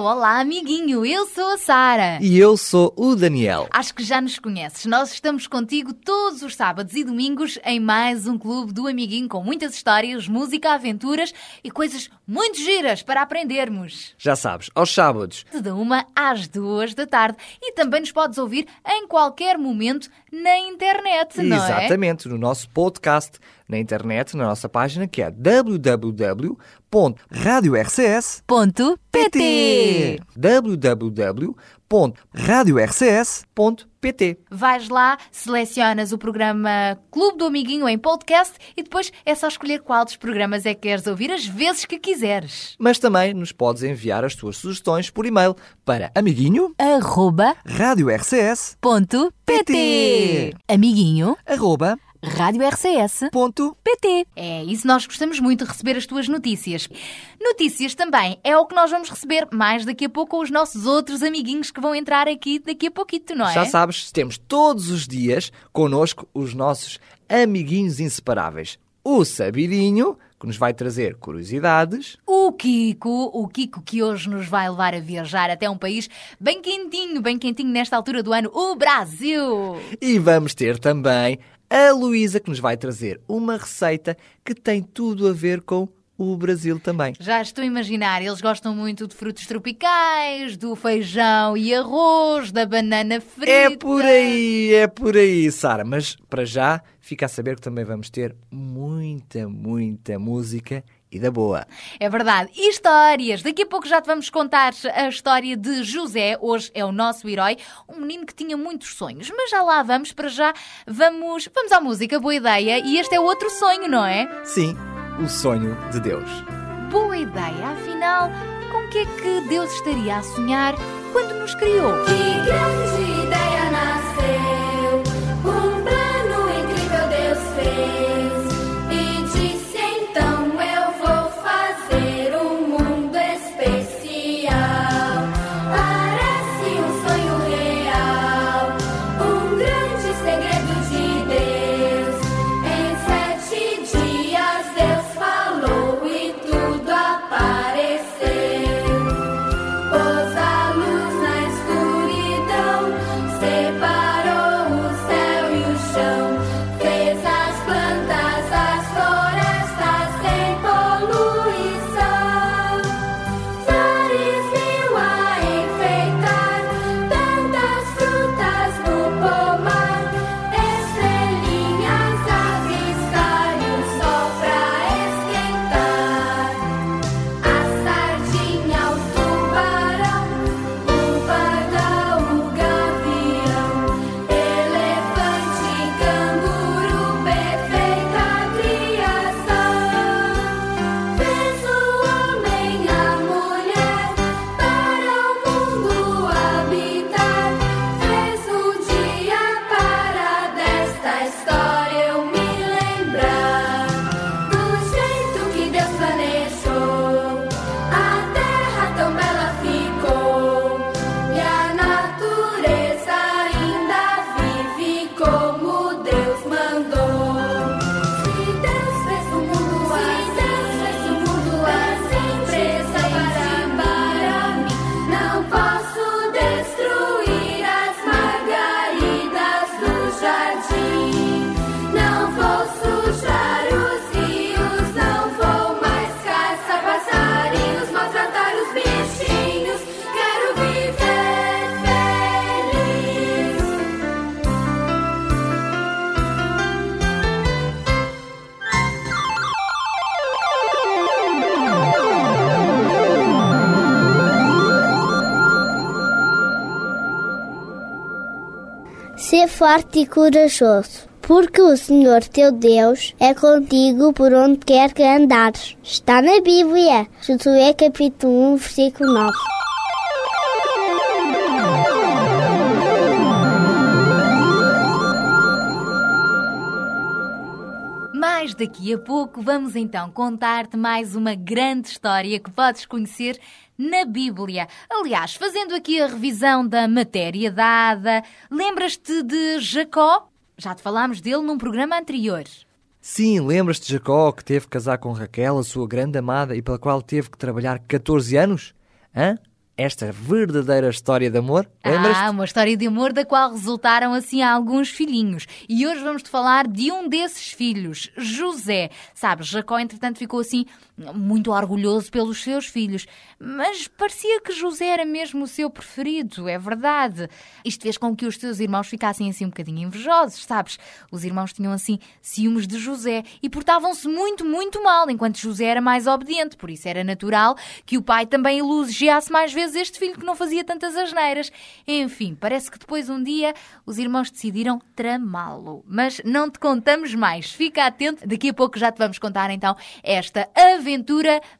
Olá, olá, amiguinho. Eu sou a Sara. E eu sou o Daniel. Acho que já nos conheces. Nós estamos contigo todos os sábados e domingos em mais um Clube do Amiguinho com muitas histórias, música, aventuras e coisas muito giras para aprendermos. Já sabes, aos sábados. De uma às duas da tarde. E também nos podes ouvir em qualquer momento na internet, não é? Exatamente, no nosso podcast, na internet, na nossa página que é www.radiorcs.pt www.radiorcs.pt Vais lá, selecionas o programa Clube do Amiguinho em podcast e depois é só escolher qual dos programas é que queres ouvir as vezes que quiseres. Mas também nos podes enviar as tuas sugestões por e-mail para amiguinho Arroba radiorcs ponto PT. Amiguinho, arroba Rádio RCS. ponto PT. É isso, nós gostamos muito de receber as tuas notícias. Notícias também é o que nós vamos receber mais daqui a pouco com os nossos outros amiguinhos que vão entrar aqui daqui a pouquito, não é? Já sabes, temos todos os dias connosco os nossos amiguinhos inseparáveis. O Sabirinho, que nos vai trazer curiosidades. O Kiko, o Kiko que hoje nos vai levar a viajar até um país bem quentinho, bem quentinho nesta altura do ano, o Brasil. E vamos ter também a Luísa, que nos vai trazer uma receita que tem tudo a ver com o Brasil também. Já estou a imaginar, eles gostam muito de frutos tropicais, do feijão e arroz, da banana frita. É por aí, é por aí, Sara. Mas para já, fica a saber que também vamos ter muita, muita música e da boa. É verdade. E histórias. Daqui a pouco já te vamos contar a história de José. Hoje é o nosso herói. Um menino que tinha muitos sonhos. Mas já lá vamos. Para já vamos, vamos à música. Boa ideia. E este é outro sonho, não é? Sim, o sonho de Deus. Boa ideia. Afinal, com o que é que Deus estaria a sonhar quando nos criou? Que grande Ser forte e corajoso, porque o Senhor teu Deus é contigo por onde quer que andares. Está na Bíblia, Josué capítulo 1, versículo 9. Mas daqui a pouco vamos então contar-te mais uma grande história que podes conhecer na Bíblia. Aliás, fazendo aqui a revisão da matéria dada, lembras-te de Jacó? Já te falámos dele num programa anterior. Sim, lembras-te de Jacó que teve que casar com Raquel, a sua grande amada, e pela qual teve que trabalhar 14 anos? Hã? Esta verdadeira história de amor? Lembras-te? Ah, uma história de amor da qual resultaram assim alguns filhinhos. E hoje vamos-te falar de um desses filhos, José. Sabes, Jacó, entretanto, ficou assim muito orgulhoso pelos seus filhos. Mas parecia que José era mesmo o seu preferido, é verdade. Isto fez com que os seus irmãos ficassem assim um bocadinho invejosos, sabes? Os irmãos tinham assim ciúmes de José e portavam-se muito, muito mal, enquanto José era mais obediente. Por isso era natural que o pai também elogiasse mais vezes este filho que não fazia tantas asneiras. Enfim, parece que depois um dia os irmãos decidiram tramá-lo. Mas não te contamos mais. Fica atento, daqui a pouco já te vamos contar então esta aventura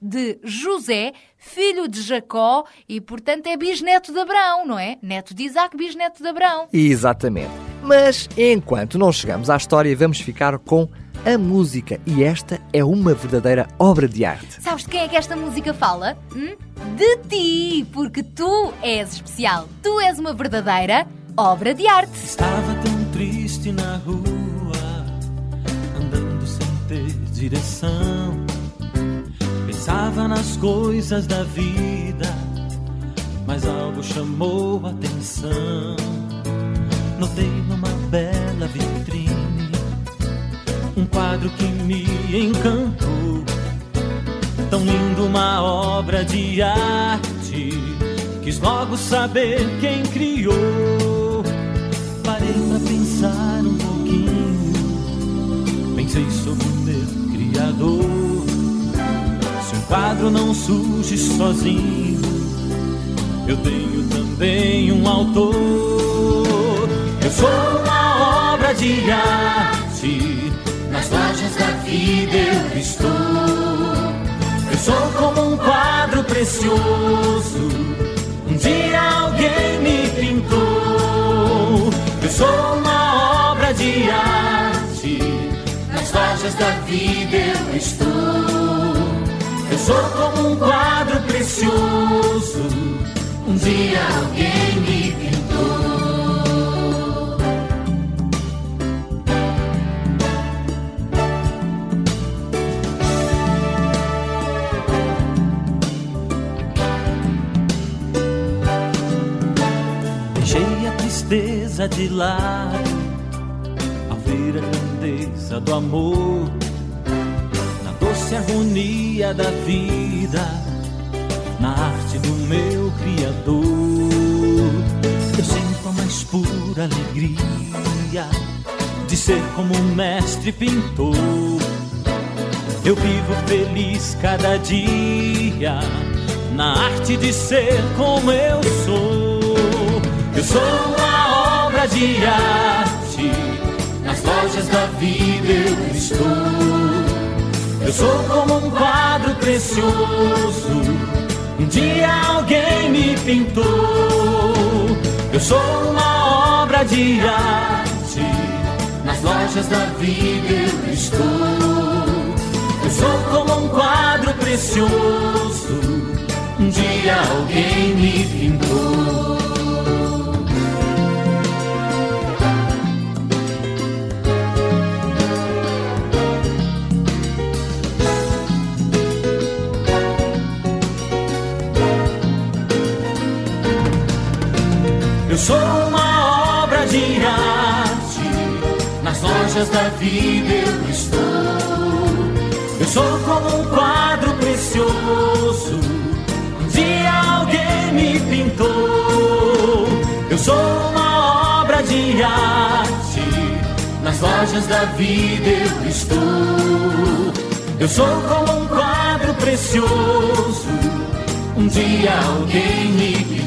de José, filho de Jacó e, portanto, é bisneto de Abraão, não é? Neto de Isaac, bisneto de Abraão. Exatamente. Mas enquanto não chegamos à história, vamos ficar com a música. E esta é uma verdadeira obra de arte. Sabes de quem é que esta música fala? Hum? De ti, porque tu és especial. Tu és uma verdadeira obra de arte. Estava tão triste na rua, andando sem ter direção. Pensava nas coisas da vida, mas algo chamou a atenção. Notei numa bela vitrine um quadro que me encantou. Tão lindo, uma obra de arte. Quis logo saber quem criou. Parei pra pensar um pouquinho. Pensei sobre o meu Criador. Quadro não surge sozinho, eu tenho também um autor. Eu sou uma obra de arte. Nas lojas da vida eu estou. Eu sou como um quadro precioso. Um dia alguém me pintou. Eu sou uma obra de arte. Nas lojas da vida eu estou. Sou como um quadro precioso. Um dia alguém me pintou. Deixei a tristeza de lado ao ver a grandeza do amor doce harmonia da vida, na arte do meu Criador. Eu sinto a mais pura alegria de ser como um mestre pintor. Eu vivo feliz cada dia na arte de ser como eu sou. Eu sou uma obra de arte, nas lojas da vida eu estou. Eu sou como um quadro precioso, um dia alguém me pintou. Eu sou uma obra de arte, nas lojas da vida eu estou. Eu sou como um quadro precioso, um dia alguém me pintou. Lojas da vida eu estou. Eu sou como um quadro precioso, um dia alguém me pintou. Eu sou uma obra de arte, nas lojas da vida eu estou. Eu sou como um quadro precioso, um dia alguém me pintou.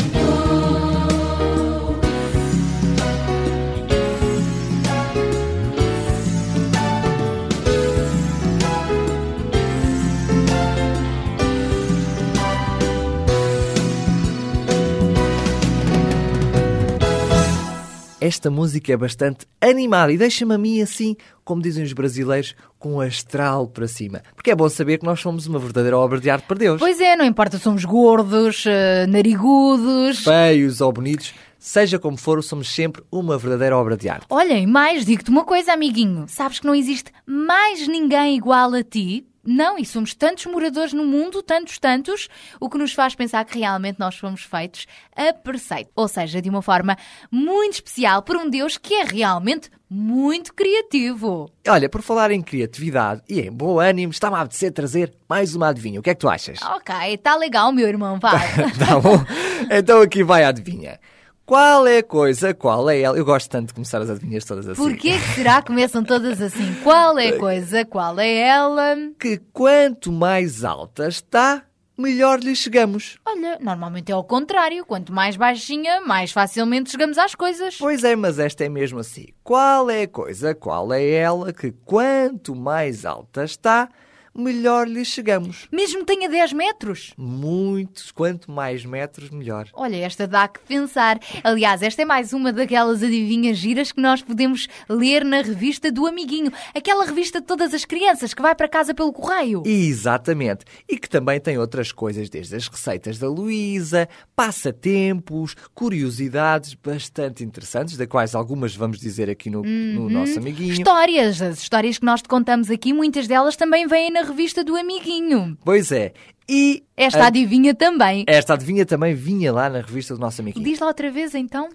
Esta música é bastante animada e deixa-me a mim assim, como dizem os brasileiros, com o astral para cima. Porque é bom saber que nós somos uma verdadeira obra de arte para Deus. Pois é, não importa se somos gordos, eh, narigudos. Feios ou bonitos, seja como for, somos sempre uma verdadeira obra de arte. Olha, e mais, digo-te uma coisa, amiguinho. Sabes que não existe mais ninguém igual a ti? Não, e somos tantos moradores no mundo, tantos, tantos, o que nos faz pensar que realmente nós fomos feitos a preceito. Ou seja, de uma forma muito especial por um Deus que é realmente muito criativo. Olha, por falar em criatividade e em bom ânimo, está-me a apetecer trazer mais uma adivinha. O que é que tu achas? Ok, tá legal, meu irmão, vai. tá bom? Então aqui vai a adivinha. Qual é a coisa, qual é ela? Eu gosto tanto de começar as adivinhas todas assim. Por que que será que começam todas assim? Qual é a coisa, qual é ela? Que quanto mais alta está, melhor lhe chegamos. Olha, normalmente é ao contrário. Quanto mais baixinha, mais facilmente chegamos às coisas. Pois é, mas esta é mesmo assim. Qual é a coisa, qual é ela, que quanto mais alta está, melhor lhe chegamos. Mesmo que tenha 10 metros. Muitos, quanto mais metros, melhor. Olha, esta dá que pensar. Aliás, esta é mais uma daquelas adivinhas giras que nós podemos ler na revista do Amiguinho. Aquela revista de todas as crianças que vai para casa pelo correio. Exatamente. E que também tem outras coisas, desde as receitas da Luísa, passatempos, curiosidades bastante interessantes, da quais algumas vamos dizer aqui no, no nosso amiguinho. Histórias. As histórias que nós te contamos aqui, muitas delas também vêm na revista do Amiguinho. Pois é. E Esta a- adivinha também. esta adivinha também vinha lá na revista do nosso amiguinho. Diz lá outra vez então.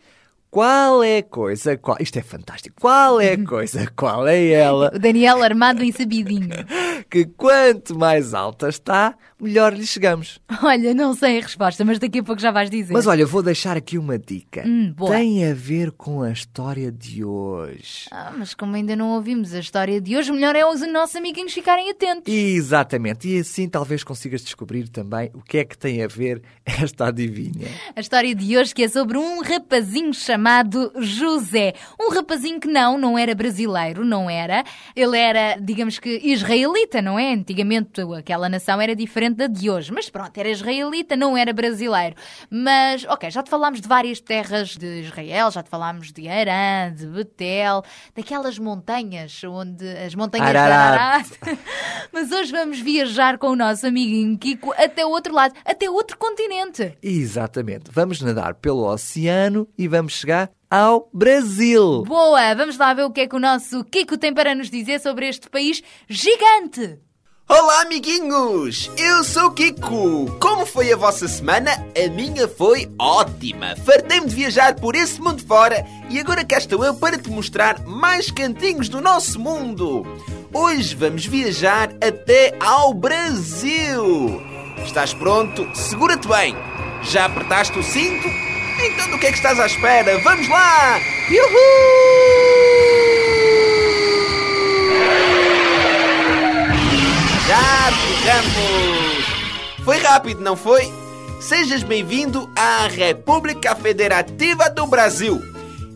Qual é a coisa, qual... isto é fantástico, qual é a coisa, qual é ela, O Daniel armado em sabidinho. que quanto mais alta está, melhor lhe chegamos. Olha, não sei a resposta, mas daqui a pouco já vais dizer. Mas olha, vou deixar aqui uma dica. Hum. Tem a ver com a história de hoje. Ah, mas como ainda não ouvimos a história de hoje, melhor é os nossos amiguinhos ficarem atentos. Exatamente, e assim talvez consigas descobrir também o que é que tem a ver esta adivinha. A história de hoje que é sobre um rapazinho chamado José. Um rapazinho que não, não era brasileiro, não era. Ele era, digamos que, israelita, não é? Antigamente aquela nação era diferente da de hoje. Mas pronto, era israelita, não era brasileiro. Mas, ok, já te falámos de várias terras de Israel, já te falámos de Arã, de Betel, daquelas montanhas onde as montanhas Ararat. de Ararat. Mas hoje vamos viajar com o nosso amiguinho Kiko até o outro lado, até outro continente. Exatamente, vamos nadar pelo oceano e vamos chegar ao Brasil. Boa! Vamos lá ver o que é que o nosso Kiko tem para nos dizer sobre este país gigante. Olá, amiguinhos! Eu sou o Kiko! Como foi a vossa semana? A minha foi ótima! Fartei-me de viajar por esse mundo fora e agora cá estou eu para te mostrar mais cantinhos do nosso mundo! Hoje vamos viajar até ao Brasil! Estás pronto? Segura-te bem! Já apertaste o cinto? Então do que é que estás à espera? Vamos lá! Yuhu! Já chegamos! Foi rápido, não foi? Sejas bem-vindo à República Federativa do Brasil.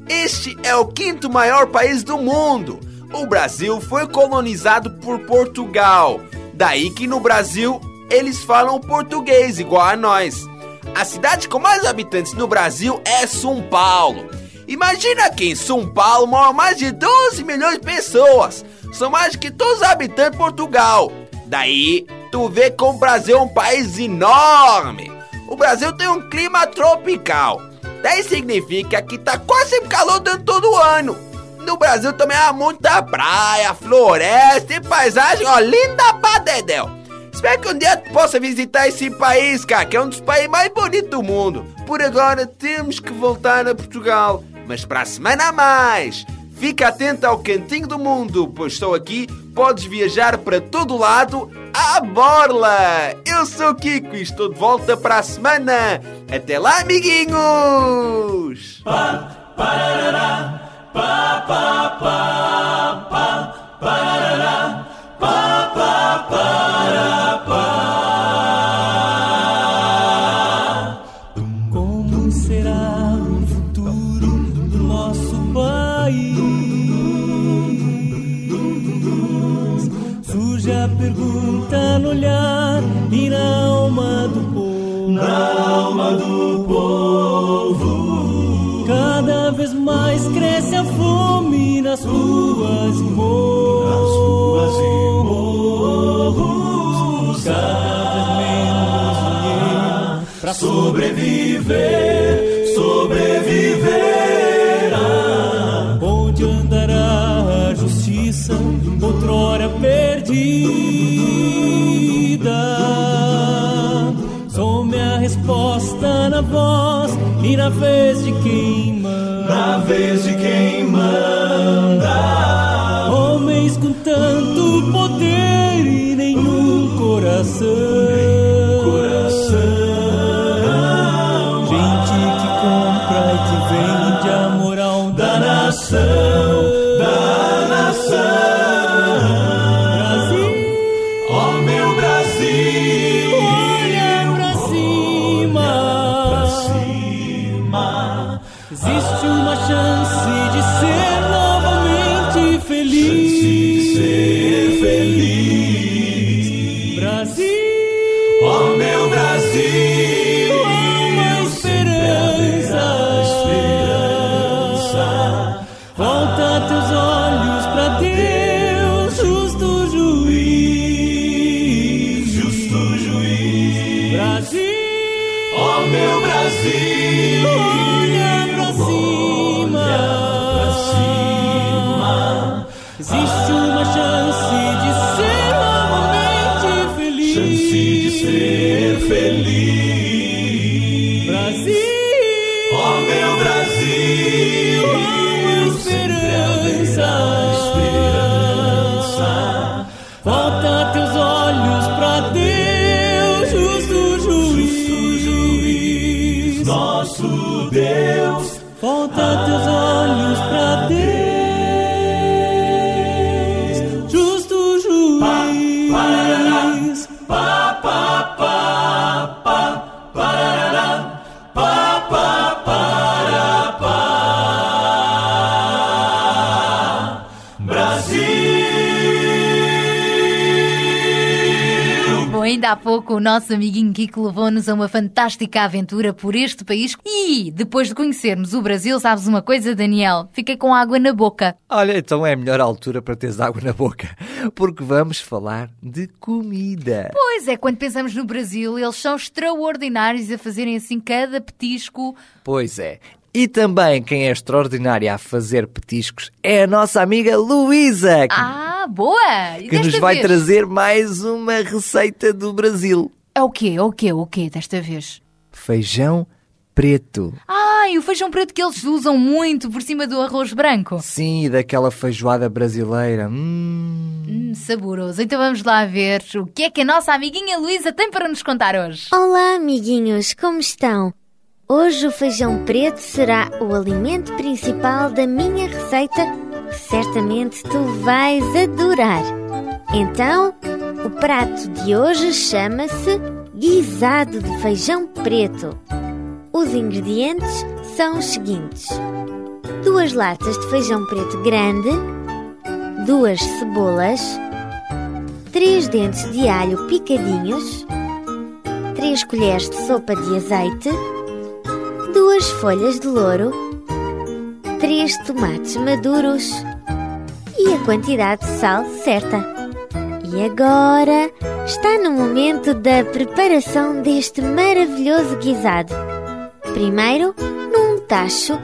Este é o quinto maior país do mundo. O Brasil foi colonizado por Portugal. Daí que no Brasil eles falam português igual a nós. A cidade com mais habitantes no Brasil é São Paulo. Imagina que em São Paulo moram mais de 12 milhões de pessoas. São mais que todos os habitantes de Portugal. Daí, tu vê como o Brasil é um país enorme. O Brasil tem um clima tropical. Daí significa que tá quase sempre calor durante todo o ano. No Brasil também há muita praia, floresta e paisagem, ó, linda pra dedéu. Espero que um dia tu possa visitar esse país, cara, que é um dos países mais bonitos do mundo. Por agora temos que voltar a Portugal, mas para a semana a mais. Fica atento ao cantinho do mundo, pois estou aqui, podes viajar para todo lado à borla. Eu sou o Kiko e estou de volta para a semana. Até lá, amiguinhos! Como pra sobreviver, sobreviver. Ah, Onde andará a justiça, outrora perdida? Some a resposta na voz e na vez de quem manda. Na vez de quem manda. Homens com tanto poder e nenhum coração. Brasil, uma esperança. esperança. Volta teus olhos pra Deus, justo juiz. Justo juiz. Brasil, ó meu Brasil, pouco o nosso amiguinho Kiko levou-nos a uma fantástica aventura por este país e, depois de conhecermos o Brasil, sabes uma coisa, Daniel? Fiquei com água na boca. Olha, então é a melhor altura para teres água na boca, porque vamos falar de comida. Pois é, quando pensamos no Brasil, eles são extraordinários a fazerem assim cada petisco. Pois é. E também quem é extraordinária a fazer petiscos é a nossa amiga Luísa, que, Ah, boa! E que nos vai vez? trazer mais uma receita do Brasil. É o quê? É o quê? O quê desta vez? Feijão preto. Ai, o feijão preto que eles usam muito por cima do arroz branco. Sim, daquela feijoada brasileira. Hum. Hum, saboroso. Então vamos lá ver o que é que a nossa amiguinha Luísa tem para nos contar hoje. Olá, amiguinhos, como estão? Hoje o feijão preto será o alimento principal da minha receita certamente tu vais adorar. Então, o prato de hoje chama-se guisado de feijão preto. Os ingredientes são os seguintes: duas latas de feijão preto grande, duas cebolas, três dentes de alho picadinhos, três colheres de sopa de azeite, duas folhas de louro, três tomates maduros e a quantidade de sal certa. E agora está no momento da preparação deste maravilhoso guisado. Primeiro, num tacho,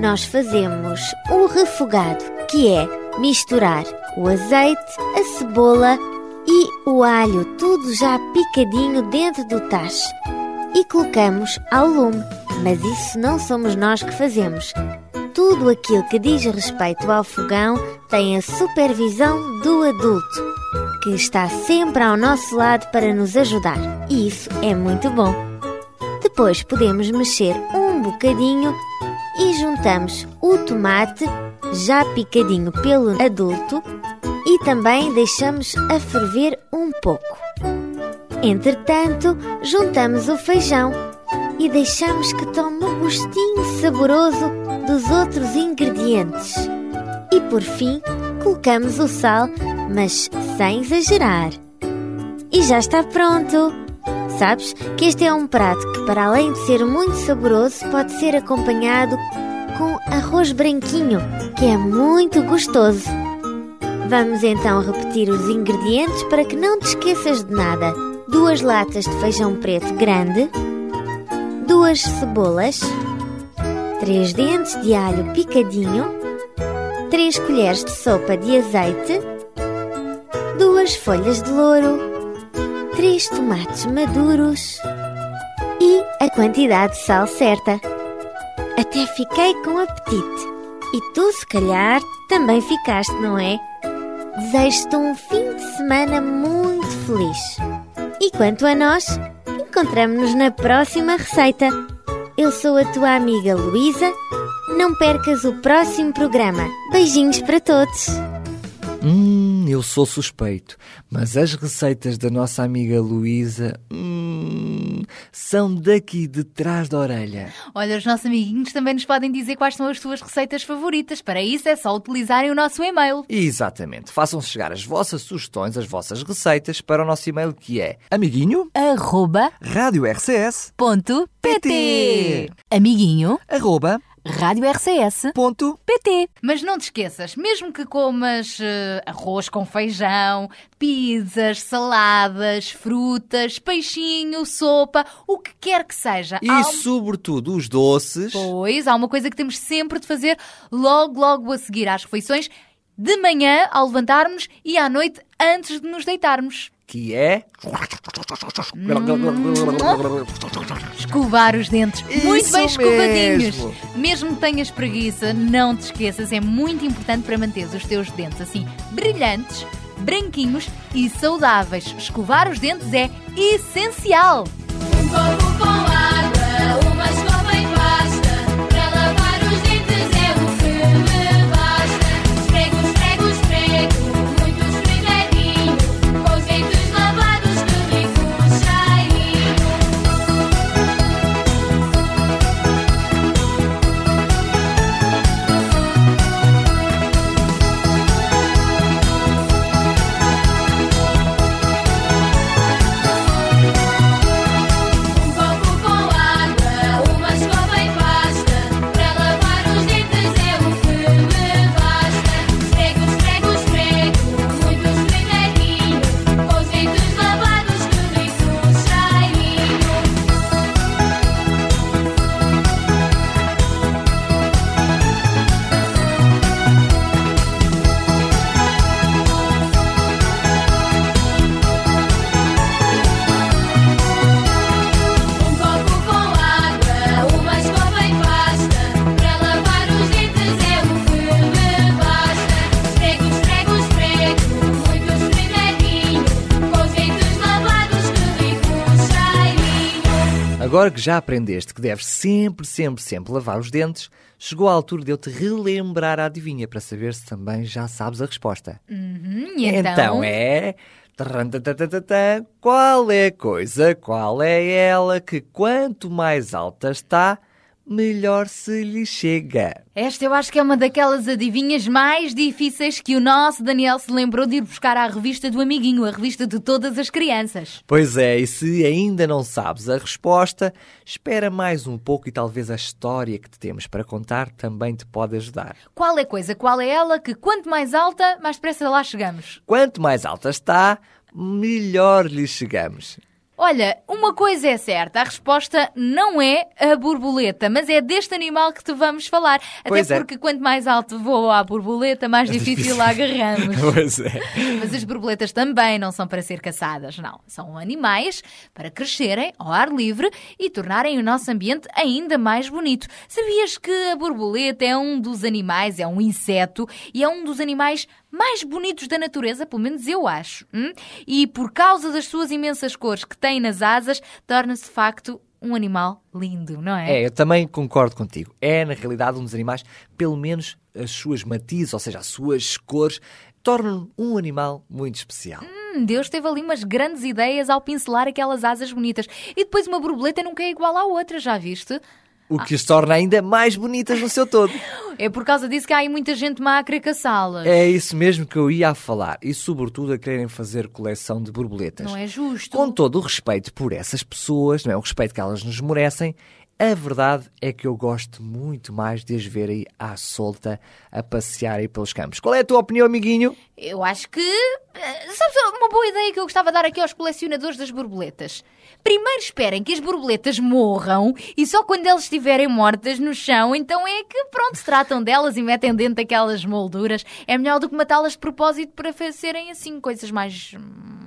nós fazemos o refogado, que é misturar o azeite, a cebola e o alho, tudo já picadinho dentro do tacho. E colocamos ao lume, mas isso não somos nós que fazemos. Tudo aquilo que diz respeito ao fogão tem a supervisão do adulto, que está sempre ao nosso lado para nos ajudar. E isso é muito bom. Depois podemos mexer um bocadinho e juntamos o tomate já picadinho pelo adulto e também deixamos a ferver um pouco. Entretanto, juntamos o feijão e deixamos que tome o gostinho saboroso dos outros ingredientes. E por fim, colocamos o sal, mas sem exagerar. E já está pronto! Sabes que este é um prato que, para além de ser muito saboroso, pode ser acompanhado com arroz branquinho, que é muito gostoso. Vamos então repetir os ingredientes para que não te esqueças de nada. Duas latas de feijão preto grande, duas cebolas, três dentes de alho picadinho, três colheres de sopa de azeite, duas folhas de louro, três tomates maduros e a quantidade de sal certa. Até fiquei com apetite. E tu, se calhar, também ficaste, não é? Desejo-te um fim de semana muito feliz. E quanto a nós, encontramos-nos na próxima receita. Eu sou a tua amiga Luísa. Não percas o próximo programa. Beijinhos para todos. Hum, eu sou suspeito, mas as receitas da nossa amiga Luísa hum, são daqui de trás da orelha. Olha, os nossos amiguinhos também nos podem dizer quais são as suas receitas favoritas. Para isso é só utilizarem o nosso e-mail. Exatamente, façam chegar as vossas sugestões, as vossas receitas para o nosso e-mail que é amiguinho Arroba rádio RCS ponto. PT. Amiguinho, arroba Rádio RCS ponto PT. Mas não te esqueças, mesmo que comas eh, arroz com feijão, pizzas, saladas, frutas, peixinho, sopa, o que quer que seja. e há um- sobretudo os doces. Pois, há uma coisa que temos sempre de fazer logo, logo a seguir às refeições, de manhã ao levantarmos e à noite antes de nos deitarmos. Que é. Escovar os dentes Isso muito bem escovadinhos. mesmo. Mesmo que tenhas preguiça, não te esqueças, é muito importante para manter os teus dentes assim brilhantes, branquinhos e saudáveis. Escovar os dentes é essencial. Agora que já aprendeste que deves sempre, sempre, sempre lavar os dentes, chegou a altura de eu te relembrar a adivinha para saber se também já sabes a resposta. Hum, e então, Então é. Qual é a coisa, qual é ela que quanto mais alta está, melhor se lhe chega? Esta eu acho que é uma daquelas adivinhas mais difíceis que o nosso Daniel se lembrou de ir buscar à revista do Amiguinho, a revista de todas as crianças. Pois é, e se ainda não sabes a resposta, espera mais um pouco e talvez a história que te temos para contar também te pode ajudar. Qual é a coisa, qual é ela que quanto mais alta, mais depressa lá chegamos? Quanto mais alta está, melhor lhe chegamos. Olha, uma coisa é certa, a resposta não é a borboleta, mas é deste animal que te vamos falar. Até Pois é. porque quanto mais alto voa a borboleta, mais difícil a agarramos. Pois é. Mas as borboletas também não são para ser caçadas, não. São animais para crescerem ao ar livre e tornarem o nosso ambiente ainda mais bonito. Sabias que a borboleta é um dos animais, é um inseto e é um dos animais mais bonitos da natureza, pelo menos eu acho. hum? E por causa das suas imensas cores que tem nas asas, torna-se de facto um animal lindo, não é? É, eu também concordo contigo. É, na realidade, um dos animais, pelo menos as suas matizes, ou seja, as suas cores, tornam um animal muito especial. Hum, Deus teve ali umas grandes ideias ao pincelar aquelas asas bonitas. E depois uma borboleta nunca é igual à outra, já viste? O que as torna ainda mais bonitas no seu todo. É por causa disso que há aí muita gente má a querer caçá-las. É isso mesmo que eu ia a falar. E, sobretudo, a quererem fazer coleção de borboletas. Não é justo. Com todo o respeito por essas pessoas, não é? o respeito que elas nos merecem, A verdade é que eu gosto muito mais de as ver aí à solta a passear aí pelos campos. Qual é a tua opinião, amiguinho? Eu acho que. eh, Sabes uma boa ideia que eu gostava de dar aqui aos colecionadores das borboletas? Primeiro esperem que as borboletas morram e só quando elas estiverem mortas no chão, então é que pronto, se tratam delas e metem dentro daquelas molduras. É melhor do que matá-las de propósito para serem assim coisas mais,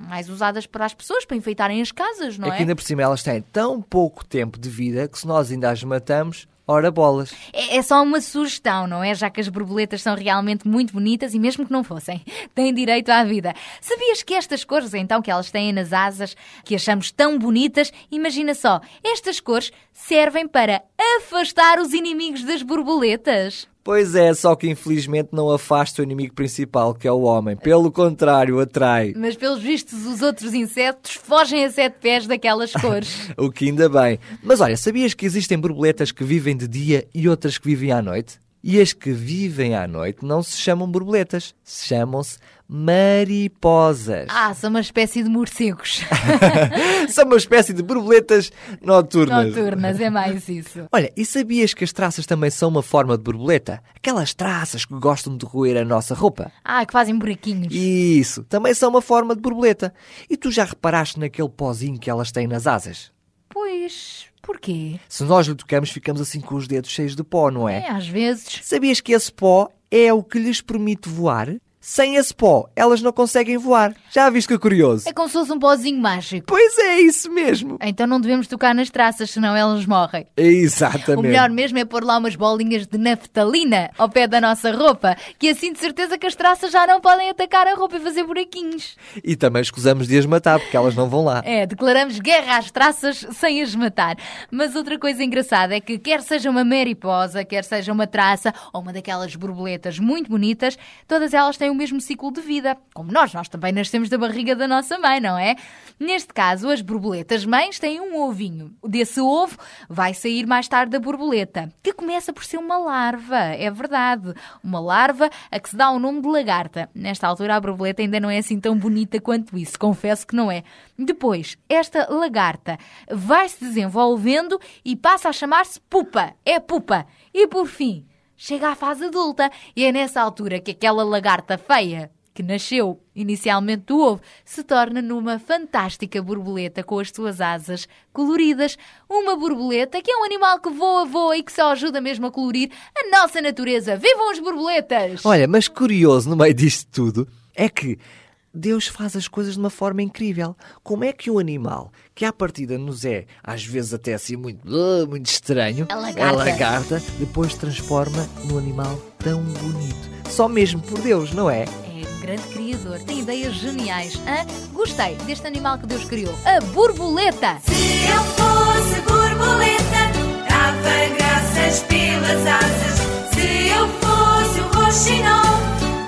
mais usadas para as pessoas, para enfeitarem as casas, não é é? que ainda por cima elas têm tão pouco tempo de vida que se nós ainda as matamos, ora bolas. É, é só uma sugestão, não é? Já que as borboletas são realmente muito bonitas e mesmo que não fossem, têm direito à vida. Sabias que estas cores, então, que elas têm nas asas, que achamos tão bonitas, imagina só, estas cores servem para afastar os inimigos das borboletas. Pois é, só que infelizmente não afasta o inimigo principal, que é o homem. Pelo contrário, atrai. Mas, pelos vistos, os outros insetos fogem a sete pés daquelas cores. O que ainda bem. Mas olha, sabias que existem borboletas que vivem de dia e outras que vivem à noite? E as que vivem à noite não se chamam borboletas, chamam-se mariposas. ah, são uma espécie de morcegos São uma espécie de borboletas noturnas. noturnas, é mais isso. Olha, e sabias que as traças também são uma forma de borboleta? Aquelas traças que gostam de roer a nossa roupa? Ah, que fazem buraquinhos. Isso, também são uma forma de borboleta. E tu já reparaste naquele pozinho que elas têm nas asas? Pois, porquê? Se nós lhe tocamos, ficamos assim com os dedos cheios de pó, não é? É, às vezes. Sabias que esse pó é o que lhes permite voar? Sem esse pó, elas não conseguem voar. Já viste que curioso? É como se fosse um pozinho mágico. Pois é, isso mesmo. Então não devemos tocar nas traças, senão elas morrem. Exatamente. O melhor mesmo é pôr lá umas bolinhas de naftalina ao pé da nossa roupa, que assim de certeza que as traças já não podem atacar a roupa e fazer buraquinhos. E também escusamos de as matar, porque elas não vão lá. É, declaramos guerra às traças sem as matar. Mas outra coisa engraçada é que quer seja uma mariposa, quer seja uma traça ou uma daquelas borboletas muito bonitas, todas elas têm mesmo ciclo de vida. Como nós, nós também nascemos da barriga da nossa mãe, não é? Neste caso, as borboletas mães têm um ovinho. Desse ovo vai sair mais tarde a borboleta, que começa por ser uma larva, é verdade. Uma larva a que se dá o nome de lagarta. Nesta altura, a borboleta ainda não é assim tão bonita quanto isso, confesso que não é. Depois, esta lagarta vai se desenvolvendo e passa a chamar-se pupa. É pupa. E por fim, chega à fase adulta e é nessa altura que aquela lagarta feia que nasceu inicialmente do ovo, se torna numa fantástica borboleta com as suas asas coloridas. Uma borboleta que é um animal que voa, voa e que só ajuda mesmo a colorir a nossa natureza. Vivam as borboletas! Olha, mas curioso no meio disto tudo é que Deus faz as coisas de uma forma incrível. Como é que um animal, que à partida nos é, às vezes até assim muito, ah, muito estranho, A lagarta. lagarta, depois transforma num animal tão bonito. Só mesmo por Deus, não é? É um grande criador, tem ideias geniais. hã? Gostei deste animal que Deus criou, a borboleta. Se eu fosse borboleta, dava graças pelas asas. Se eu fosse um roxinol,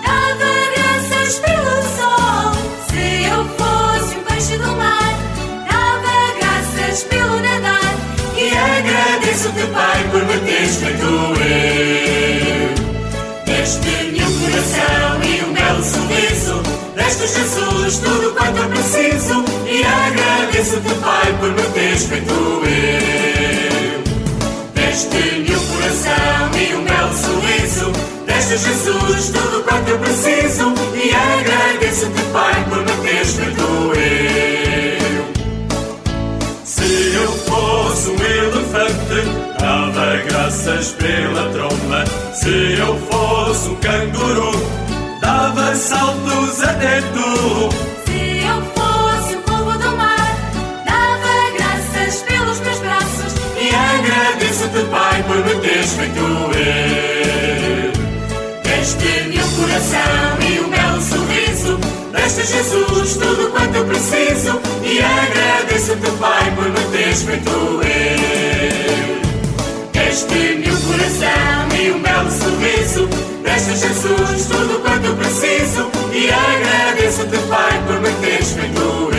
dava graças pelo pelo nadar. E agradeço-te, Pai, por me teres feito eu. Deste-me um coração e um belo sorriso. Deste Jesus tudo quanto eu preciso. E agradeço-te, Pai, por me teres feito eu. Deste-me um coração e um belo sorriso. Deste Jesus tudo quanto eu preciso. E agradeço-te, Pai, por me teres feito eu. Elefante, dava graças pela tromba. Se eu fosse um canguru, dava saltos até tu. Se eu fosse o povo do mar, dava graças pelos meus braços. E agradeço-te, Pai, por me teres feito eu. Deste-me um coração e um belo sorriso. Deste Jesus tudo quanto eu preciso. E agradeço-te, Pai, por me teres feito eu. Deste-me um coração e um belo sorriso. Deste Jesus tudo quanto eu preciso. E agradeço-te, Pai, por me teres feito eu.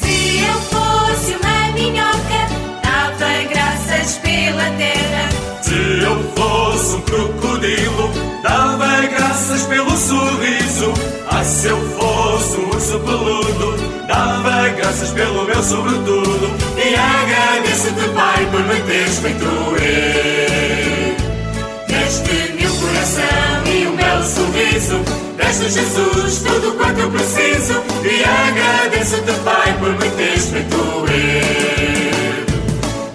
Se eu fosse uma minhoca, dava graças pela terra. Se eu fosse um crocodilo, dava graças pelo sorriso. Ah, se eu fosse um urso peludo, graças pelo meu sobretudo. E agradeço-te, Pai, por me teres feito eu. Deste-me o coração e um belo sorriso. Deste Jesus tudo quanto eu preciso. E agradeço-te, Pai, por me teres feito eu.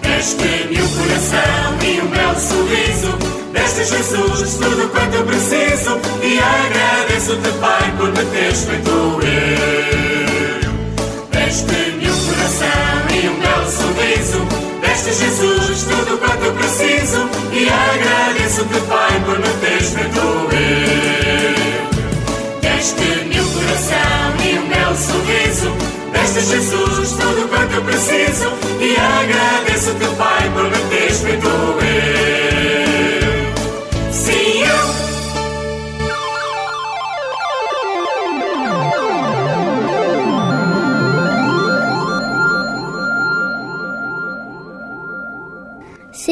Deste-me o coração e um belo sorriso. Deste Jesus tudo quanto eu preciso. E agradeço-te, Pai, por me teres feito eu. Deste-me o coração e um belo sorriso. Deste Jesus tudo quanto eu preciso. E agradeço-te, Pai, por me teres feito eu. Deste-me o coração e um belo sorriso. Deste Jesus tudo quanto eu preciso. E agradeço-te, Pai, por me teres feito eu.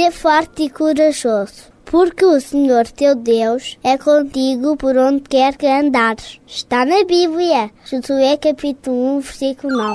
Ser forte e corajoso, porque o Senhor teu Deus é contigo por onde quer que andares. Está na Bíblia, Josué capítulo 1, versículo 9.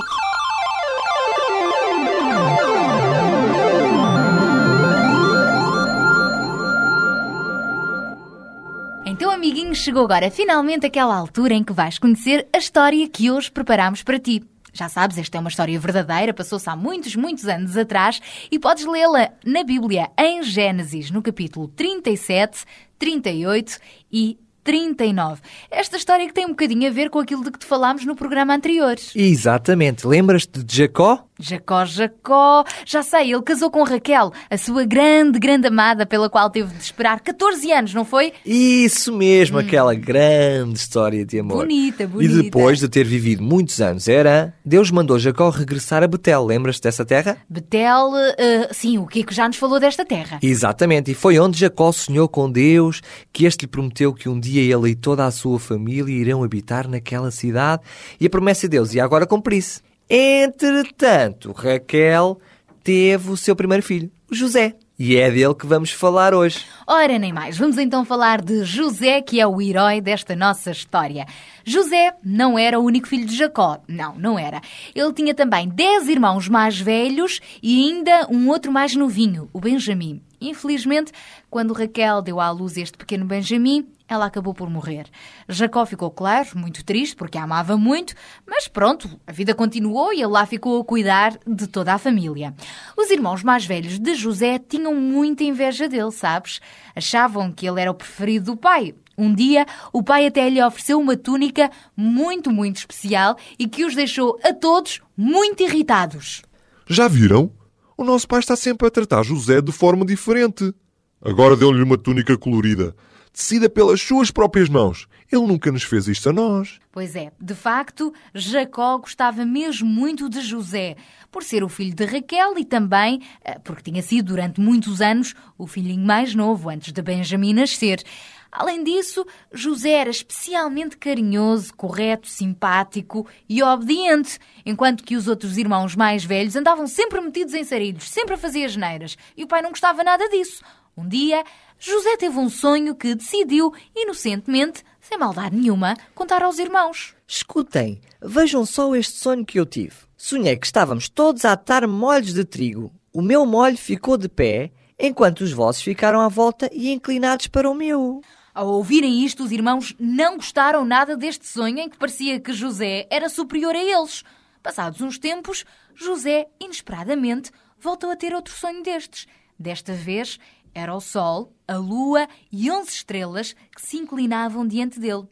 Então, amiguinhos, chegou agora finalmente aquela altura em que vais conhecer a história que hoje preparamos para ti. Já sabes, esta é uma história verdadeira, passou-se há muitos, muitos anos atrás e podes lê-la na Bíblia, em Gênesis, no capítulo 37, 38 e 39. Esta história que tem um bocadinho a ver com aquilo de que te falámos no programa anterior. Exatamente. Lembras-te de Jacó? Jacó, Jacó, já sei, ele casou com Raquel, a sua grande, grande amada, pela qual teve de esperar 14 anos, não foi? Isso mesmo, aquela grande história de amor. Bonita, E bonita. depois de ter vivido muitos anos, era Deus mandou Jacó regressar a Betel. Lembras-te dessa terra? Betel, eh, sim, o Kiko já nos falou desta terra. Exatamente, e foi onde Jacó sonhou com Deus, que este lhe prometeu que um dia ele e toda a sua família irão habitar naquela cidade, e a promessa de Deus ia agora cumprir-se. Entretanto, Raquel teve o seu primeiro filho, José, e é dele que vamos falar hoje. Ora, nem mais. Vamos então falar de José, que é o herói desta nossa história. José não era o único filho de Jacó. Não, não era. Ele tinha também dez irmãos mais velhos e ainda um outro mais novinho, o Benjamim. Infelizmente, quando Raquel deu à luz este pequeno Benjamim, ela acabou por morrer. Jacó ficou, claro, muito triste porque a amava muito, mas pronto, a vida continuou e ele lá ficou a cuidar de toda a família. Os irmãos mais velhos de José tinham muita inveja dele, sabes? Achavam que ele era o preferido do pai. Um dia, o pai até lhe ofereceu uma túnica muito, muito especial e que os deixou a todos muito irritados. Já viram? O nosso pai está sempre a tratar José de forma diferente. Agora deu-lhe uma túnica colorida, tecida pelas suas próprias mãos. Ele nunca nos fez isto a nós. Pois é, de facto, Jacó gostava mesmo muito de José, por ser o filho de Raquel e também eh, porque tinha sido durante muitos anos o filhinho mais novo antes de Benjamim nascer. Além disso, José era especialmente carinhoso, correto, simpático e obediente, enquanto que os outros irmãos mais velhos andavam sempre metidos em sarilhos, sempre a fazer asneiras, e o pai não gostava nada disso. Um dia, José teve um sonho que decidiu, inocentemente, sem maldade nenhuma, contar aos irmãos. Escutem, vejam só este sonho que eu tive. Sonhei que estávamos todos a atar molhos de trigo. O meu molho ficou de pé, enquanto os vossos ficaram à volta e inclinados para o meu. Ao ouvirem isto, os irmãos não gostaram nada deste sonho em que parecia que José era superior a eles. Passados uns tempos, José, inesperadamente, voltou a ter outro sonho destes. Desta vez, era o sol, a lua e onze estrelas que se inclinavam diante dele.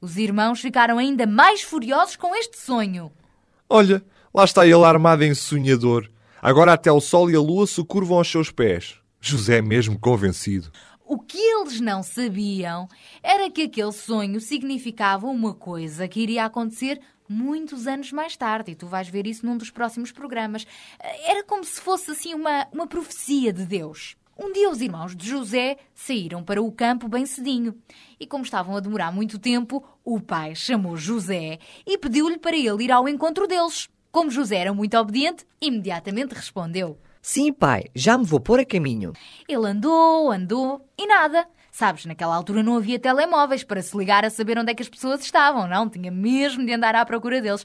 Os irmãos ficaram ainda mais furiosos com este sonho. Olha, lá está ele armado em sonhador. Agora até o sol e a lua se curvam aos seus pés. José é mesmo convencido. O que eles não sabiam era que aquele sonho significava uma coisa que iria acontecer muitos anos mais tarde, e tu vais ver isso num dos próximos programas. Era como se fosse assim uma, uma profecia de Deus. Um dia os irmãos de José saíram para o campo bem cedinho. E como estavam a demorar muito tempo, o pai chamou José e pediu-lhe para ele ir ao encontro deles. Como José era muito obediente, imediatamente respondeu. Sim, pai, já me vou pôr a caminho. Ele andou, andou e nada. Sabes, naquela altura não havia telemóveis para se ligar a saber onde é que as pessoas estavam, não? Tinha mesmo de andar à procura deles.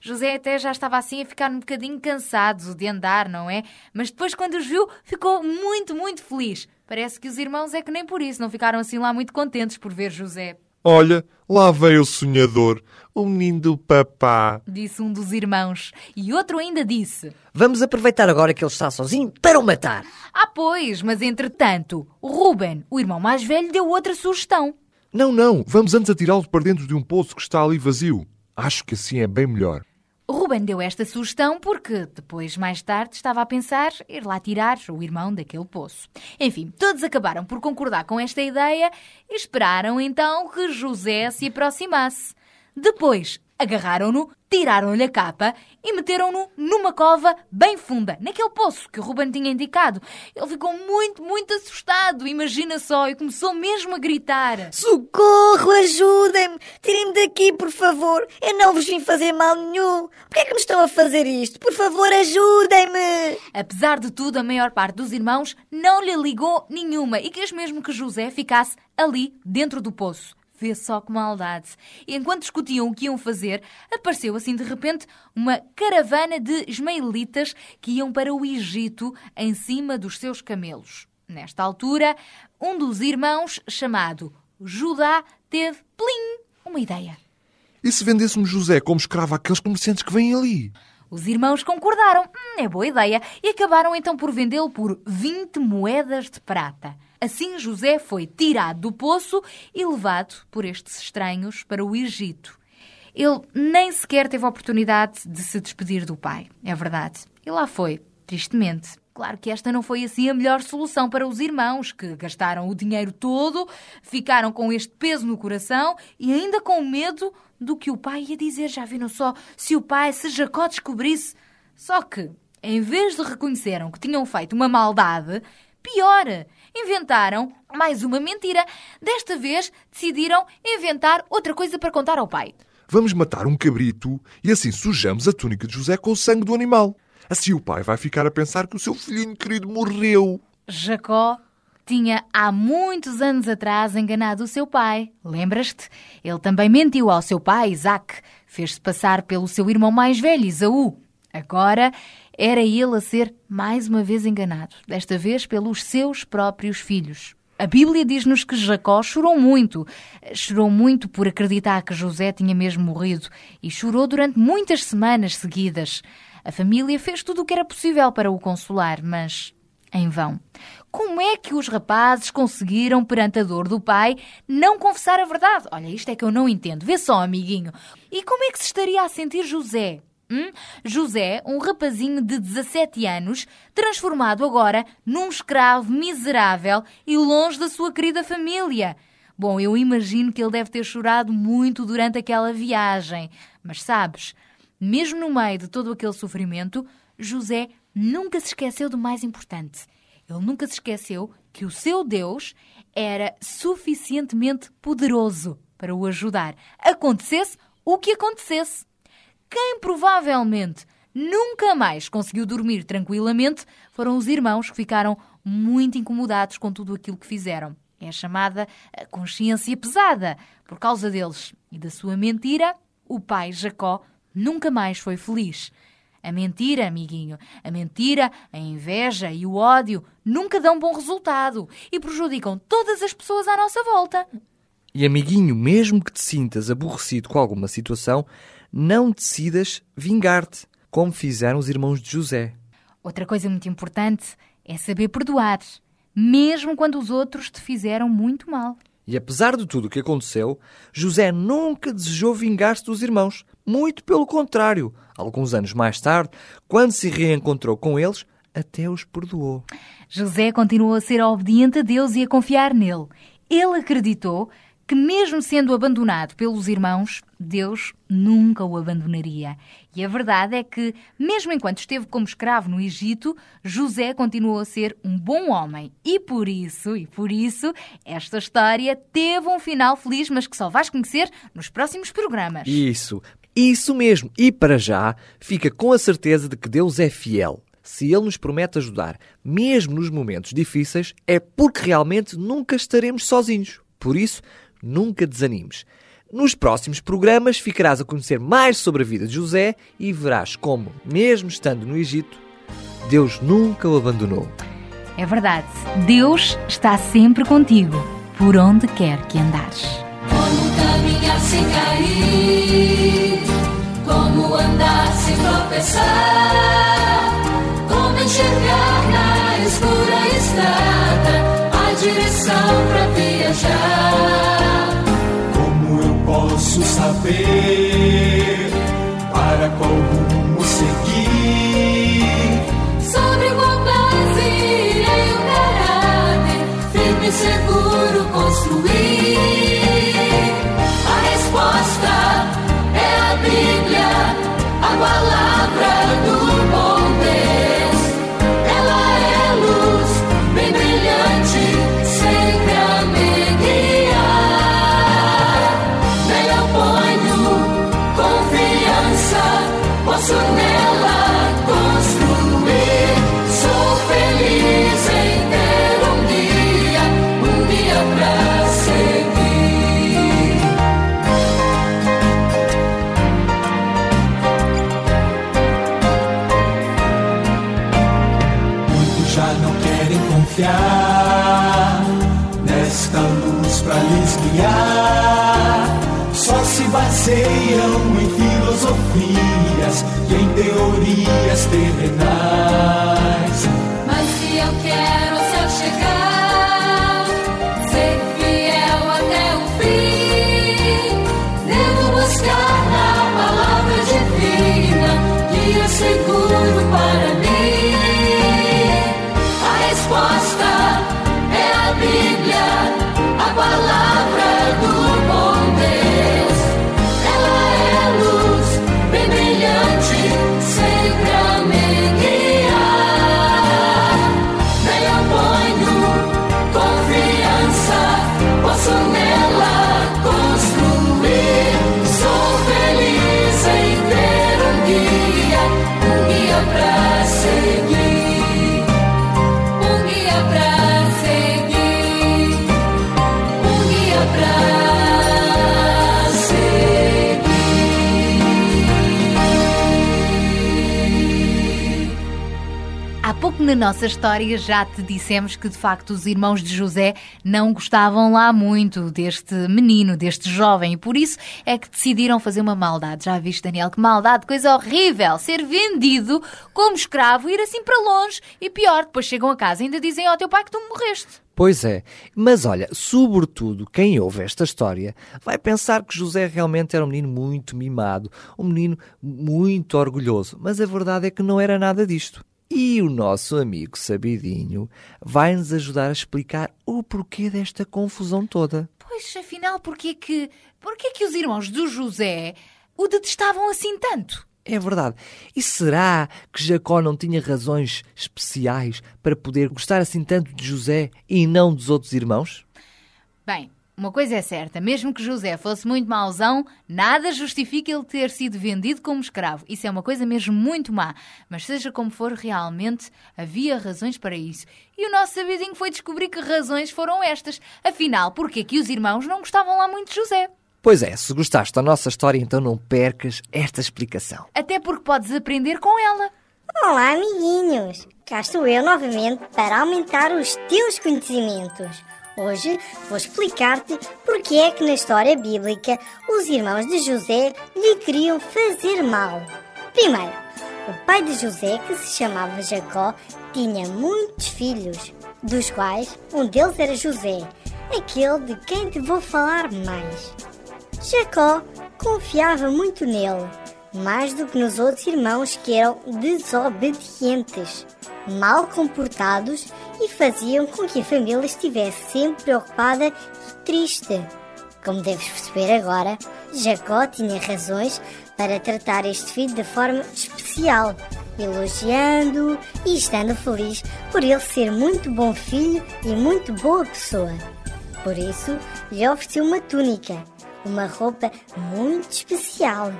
José até já estava assim a ficar um bocadinho cansado de andar, não é? Mas depois, quando os viu, ficou muito, muito feliz. Parece que os irmãos é que nem por isso não ficaram assim lá muito contentes por ver José. Olha, lá veio o sonhador, o menino do papá. Disse um dos irmãos. E outro ainda disse: Vamos aproveitar agora que ele está sozinho para o matar. Ah, pois, mas entretanto, o Ruben, o irmão mais velho, deu outra sugestão. Não, não, vamos antes atirá-lo para dentro de um poço que está ali vazio. Acho que assim é bem melhor. Ruben deu esta sugestão porque depois, mais tarde, estava a pensar ir lá tirar o irmão daquele poço. Enfim, todos acabaram por concordar com esta ideia e esperaram então que José se aproximasse. Depois, agarraram-no, tiraram-lhe a capa e meteram-no numa cova bem funda, naquele poço que o Ruben tinha indicado. Ele ficou muito, muito assustado, imagina só, e começou mesmo a gritar. Socorro, ajudem-me! Tirem-me daqui, por favor! Eu não vos vim fazer mal nenhum! Por que é que me estão a fazer isto? Por favor, ajudem-me! Apesar de tudo, a maior parte dos irmãos não lhe ligou nenhuma e quis mesmo que José ficasse ali, dentro do poço. Vê só que maldade. E enquanto discutiam o que iam fazer, apareceu assim de repente uma caravana de ismaelitas que iam para o Egito em cima dos seus camelos. Nesta altura, um dos irmãos, chamado Judá, teve, plim, uma ideia. E se vendêssemos José como escravo àqueles comerciantes que vêm ali? Os irmãos concordaram, hum, é boa ideia, e acabaram então por vendê-lo por 20 moedas de prata. Assim, José foi tirado do poço e levado por estes estranhos para o Egito. Ele nem sequer teve a oportunidade de se despedir do pai, é verdade. E lá foi, tristemente. Claro que esta não foi assim a melhor solução para os irmãos, que gastaram o dinheiro todo, ficaram com este peso no coração e ainda com medo do que o pai ia dizer. Já viram só se o pai, se Jacó descobrisse. Só que, em vez de reconheceram que tinham feito uma maldade, pior, inventaram mais uma mentira. Desta vez decidiram inventar outra coisa para contar ao pai. Vamos matar um cabrito e assim sujamos a túnica de José com o sangue do animal. Assim o pai vai ficar a pensar que o seu filhinho querido morreu. Jacó tinha há muitos anos atrás enganado o seu pai. Lembras-te? Ele também mentiu ao seu pai, Isaac. Fez-se passar pelo seu irmão mais velho, Isaú. Agora era ele a ser mais uma vez enganado, desta vez pelos seus próprios filhos. A Bíblia diz-nos que Jacó chorou muito. Chorou muito por acreditar que José tinha mesmo morrido e chorou durante muitas semanas seguidas. A família fez tudo o que era possível para o consolar, mas em vão. Como é que os rapazes conseguiram, perante a dor do pai, não confessar a verdade? Olha, isto é que eu não entendo. Vê só, amiguinho. E como é que se estaria a sentir José? Hum? José, um rapazinho de 17 anos, transformado agora num escravo miserável e longe da sua querida família. Bom, eu imagino que ele deve ter chorado muito durante aquela viagem. Mas sabes, mesmo no meio de todo aquele sofrimento, José nunca se esqueceu do mais importante. Ele nunca se esqueceu que o seu Deus era suficientemente poderoso para o ajudar, acontecesse o que acontecesse. Quem provavelmente nunca mais conseguiu dormir tranquilamente foram os irmãos que ficaram muito incomodados com tudo aquilo que fizeram. É a chamada consciência pesada. Por causa deles e da sua mentira, o pai Jacó nunca mais foi feliz. A mentira, amiguinho, a mentira, a inveja e o ódio nunca dão bom resultado e prejudicam todas as pessoas à nossa volta. E amiguinho, mesmo que te sintas aborrecido com alguma situação, não decidas vingar-te, como fizeram os irmãos de José. Outra coisa muito importante é saber perdoar, mesmo quando os outros te fizeram muito mal. E apesar de tudo o que aconteceu, José nunca desejou vingar-se dos irmãos. Muito pelo contrário. Alguns anos mais tarde, quando se reencontrou com eles, até os perdoou. José continuou a ser obediente a Deus e a confiar nele. Ele acreditou que, mesmo sendo abandonado pelos irmãos, Deus nunca o abandonaria. E a verdade é que, mesmo enquanto esteve como escravo no Egito, José continuou a ser um bom homem. E por isso, e por isso, esta história teve um final feliz, mas que só vais conhecer nos próximos programas. Isso, isso mesmo. E para já, fica com a certeza de que Deus é fiel. Se Ele nos promete ajudar, mesmo nos momentos difíceis, é porque realmente nunca estaremos sozinhos. Por isso, nunca desanimes. Nos próximos programas ficarás a conhecer mais sobre a vida de José e verás como, mesmo estando no Egito, Deus nunca o abandonou. É verdade, Deus está sempre contigo, por onde quer que andares. Como caminhar sem cair, como andar sem tropeçar, como enxergar posso saber para qual rumo seguir? Sobre qual base irei o caráter firme e seguro construir? A resposta é a Bíblia, a palavra na nossa história já te dissemos que de facto os irmãos de José não gostavam lá muito deste menino, deste jovem, e por isso é que decidiram fazer uma maldade. Já viste, Daniel, que maldade, coisa horrível! Ser vendido como escravo, ir assim para longe e pior, depois chegam a casa e ainda dizem ao teu pai que tu morreste. Pois é, mas olha, sobretudo quem ouve esta história vai pensar que José realmente era um menino muito mimado, um menino muito orgulhoso, mas a verdade é que não era nada disto. E o nosso amigo Sabidinho vai nos ajudar a explicar o porquê desta confusão toda. Pois, afinal, porquê que, porquê que os irmãos do José o detestavam assim tanto? É verdade. E será que Jacó não tinha razões especiais para poder gostar assim tanto de José e não dos outros irmãos? Bem, uma coisa é certa, mesmo que José fosse muito mauzão, nada justifica ele ter sido vendido como escravo. Isso é uma coisa mesmo muito má. Mas seja como for, realmente havia razões para isso. E o nosso sabidinho foi descobrir que razões foram estas. Afinal, porquê que os irmãos não gostavam lá muito de José? Pois é, se gostaste da nossa história, então não percas esta explicação. Até porque podes aprender com ela. Olá, amiguinhos! Cá estou eu novamente para aumentar os teus conhecimentos. Hoje vou explicar-te porque é que na história bíblica os irmãos de José lhe queriam fazer mal. Primeiro, o pai de José, que se chamava Jacó, tinha muitos filhos, dos quais um deles era José, aquele de quem te vou falar mais. Jacó confiava muito nele, mais do que nos outros irmãos que eram desobedientes, mal comportados e faziam com que a família estivesse sempre preocupada e triste. Como deves perceber agora, Jacó tinha razões para tratar este filho de forma especial, elogiando e estando feliz por ele ser muito bom filho e muito boa pessoa. Por isso, lhe ofereceu uma túnica, uma roupa muito especial.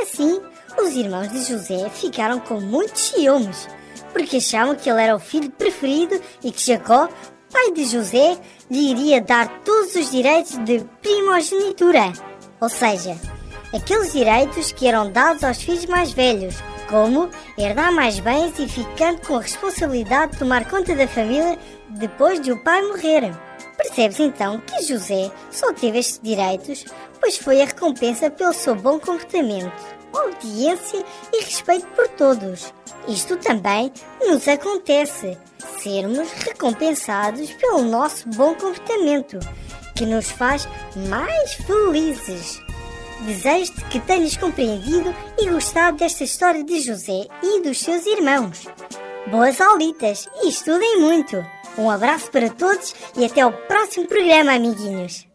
Assim, os irmãos de José ficaram com muitos ciúmes, porque achavam que ele era o filho preferido e que Jacó, pai de José, lhe iria dar todos os direitos de primogenitura, ou seja, aqueles direitos que eram dados aos filhos mais velhos, como herdar mais bens e ficando com a responsabilidade de tomar conta da família depois de o pai morrer. Percebes então que José só teve estes direitos, pois foi a recompensa pelo seu bom comportamento, obediência e respeito por todos. Isto também nos acontece, sermos recompensados pelo nosso bom comportamento, que nos faz mais felizes. Desejo-te que tenhas compreendido e gostado desta história de José e dos seus irmãos. Boas aulitas e estudem muito! Um abraço para todos e até o próximo programa, amiguinhos!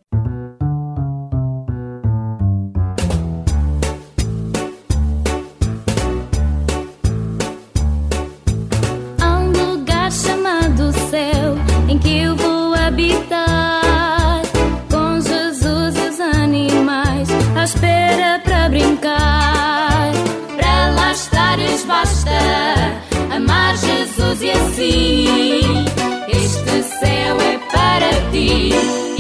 Basta amar Jesus e assim este céu é para ti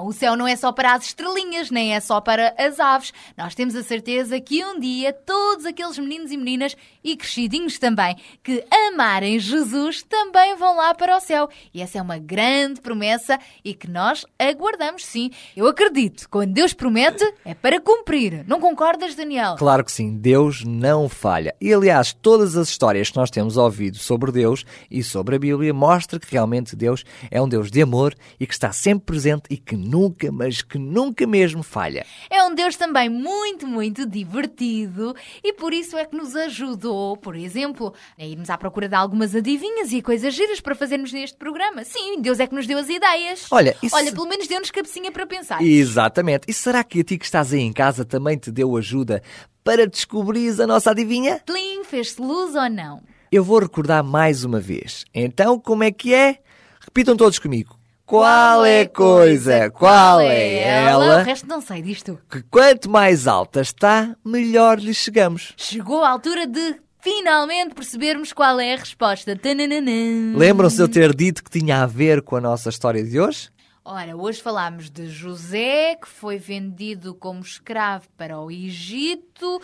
Não, o céu não é só para as estrelinhas, nem é só para as aves. Nós temos a certeza que um dia todos aqueles meninos e meninas, e crescidinhos também, que amarem Jesus, também vão lá para o céu. E essa é uma grande promessa e que nós aguardamos, sim. Eu acredito, quando Deus promete, é para cumprir. Não concordas, Daniel? Claro que sim, Deus não falha. E aliás, todas as histórias que nós temos ouvido sobre Deus e sobre a Bíblia mostram que realmente Deus é um Deus de amor e que está sempre presente e que nunca, mas que nunca mesmo falha. É um Deus também muito, muito divertido e por isso é que nos ajudou, por exemplo, a irmos à procura de algumas adivinhas e coisas giras para fazermos neste programa. Sim, Deus é que nos deu as ideias. Olha, isso- Olha pelo menos deu-nos cabecinha para pensar. Exatamente. E será que a ti que estás aí em casa também te deu ajuda para descobrires a nossa adivinha? Tlim, fez-se luz ou não? Eu vou recordar mais uma vez. Então, como é que é? Repitam todos comigo. Qual é a coisa? Qual é O ela? resto não sei disto. Que quanto mais alta está, melhor lhe chegamos. Chegou a altura de finalmente percebermos qual é a resposta. Tananana. Lembram-se de eu ter dito que tinha a ver com a nossa história de hoje? Ora, hoje falámos de José, que foi vendido como escravo para o Egito.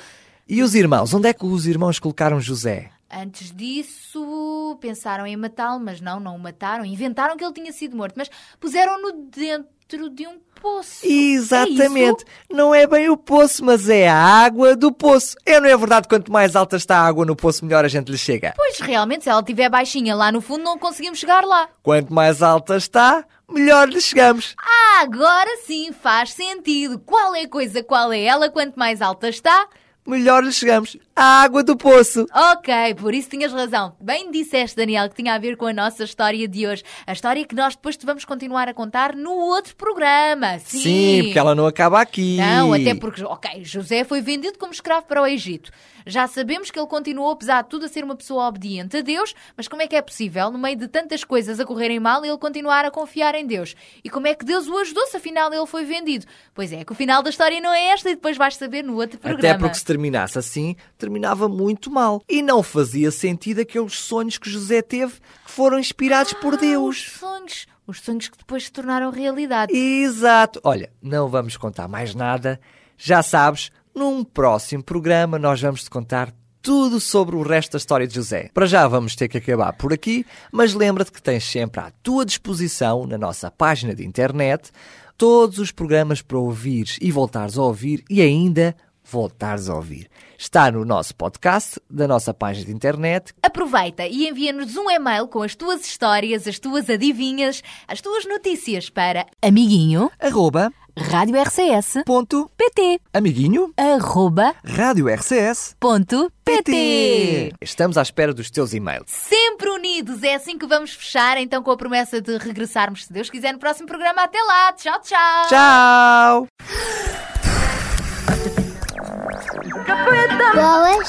E os irmãos? Onde é que os irmãos colocaram José? Antes disso, pensaram em matá-lo, mas não, não o mataram. Inventaram que ele tinha sido morto, mas puseram-no dentro de um poço. Exatamente. É não é bem o poço, mas é a água do poço. É, não é verdade? Quanto mais alta está a água no poço, melhor a gente lhe chega. Pois, realmente, se ela estiver baixinha lá no fundo, não conseguimos chegar lá. Quanto mais alta está, melhor lhe chegamos. Ah, agora sim faz sentido. Qual é a coisa, qual é ela? Quanto mais alta está, Melhor lhe chegamos. A água do poço. Ok, por isso tinhas razão. Bem disseste, Daniel, que tinha a ver com a nossa história de hoje. A história que nós depois te vamos continuar a contar no outro programa. Sim, Sim, porque ela não acaba aqui. Não, até porque, ok, José foi vendido como escravo para o Egito. Já sabemos que ele continuou, apesar de tudo, a ser uma pessoa obediente a Deus, mas como é que é possível, no meio de tantas coisas a correrem mal, ele continuar a confiar em Deus? E como é que Deus o ajudou se afinal ele foi vendido? Pois é, que o final da história não é esta e depois vais saber no outro programa. Até porque se terminasse assim, terminava muito mal. E não fazia sentido aqueles sonhos que José teve que foram inspirados por Ah, Deus. Os sonhos. Os sonhos que depois se tornaram realidade. Exato. Olha, não vamos contar mais nada. Já sabes, num próximo programa nós vamos te contar tudo sobre o resto da história de José. Para já vamos ter que acabar por aqui, mas lembra-te que tens sempre à tua disposição, na nossa página de internet, todos os programas para ouvires e voltares a ouvir e ainda voltares a ouvir. Está no nosso podcast, da nossa página de internet, Aproveita e envia-nos um e-mail com as tuas histórias, as tuas adivinhas, as tuas notícias para Amiguinho, arroba, Rádio RCS, ponto, PT, amiguinho, arroba, rádio RCS, ponto, PT. Estamos à espera dos teus e-mails. Sempre unidos. É assim que vamos fechar, então, com a promessa de regressarmos, se Deus quiser, no próximo programa. Até lá. Tchau, tchau. Tchau! Boas?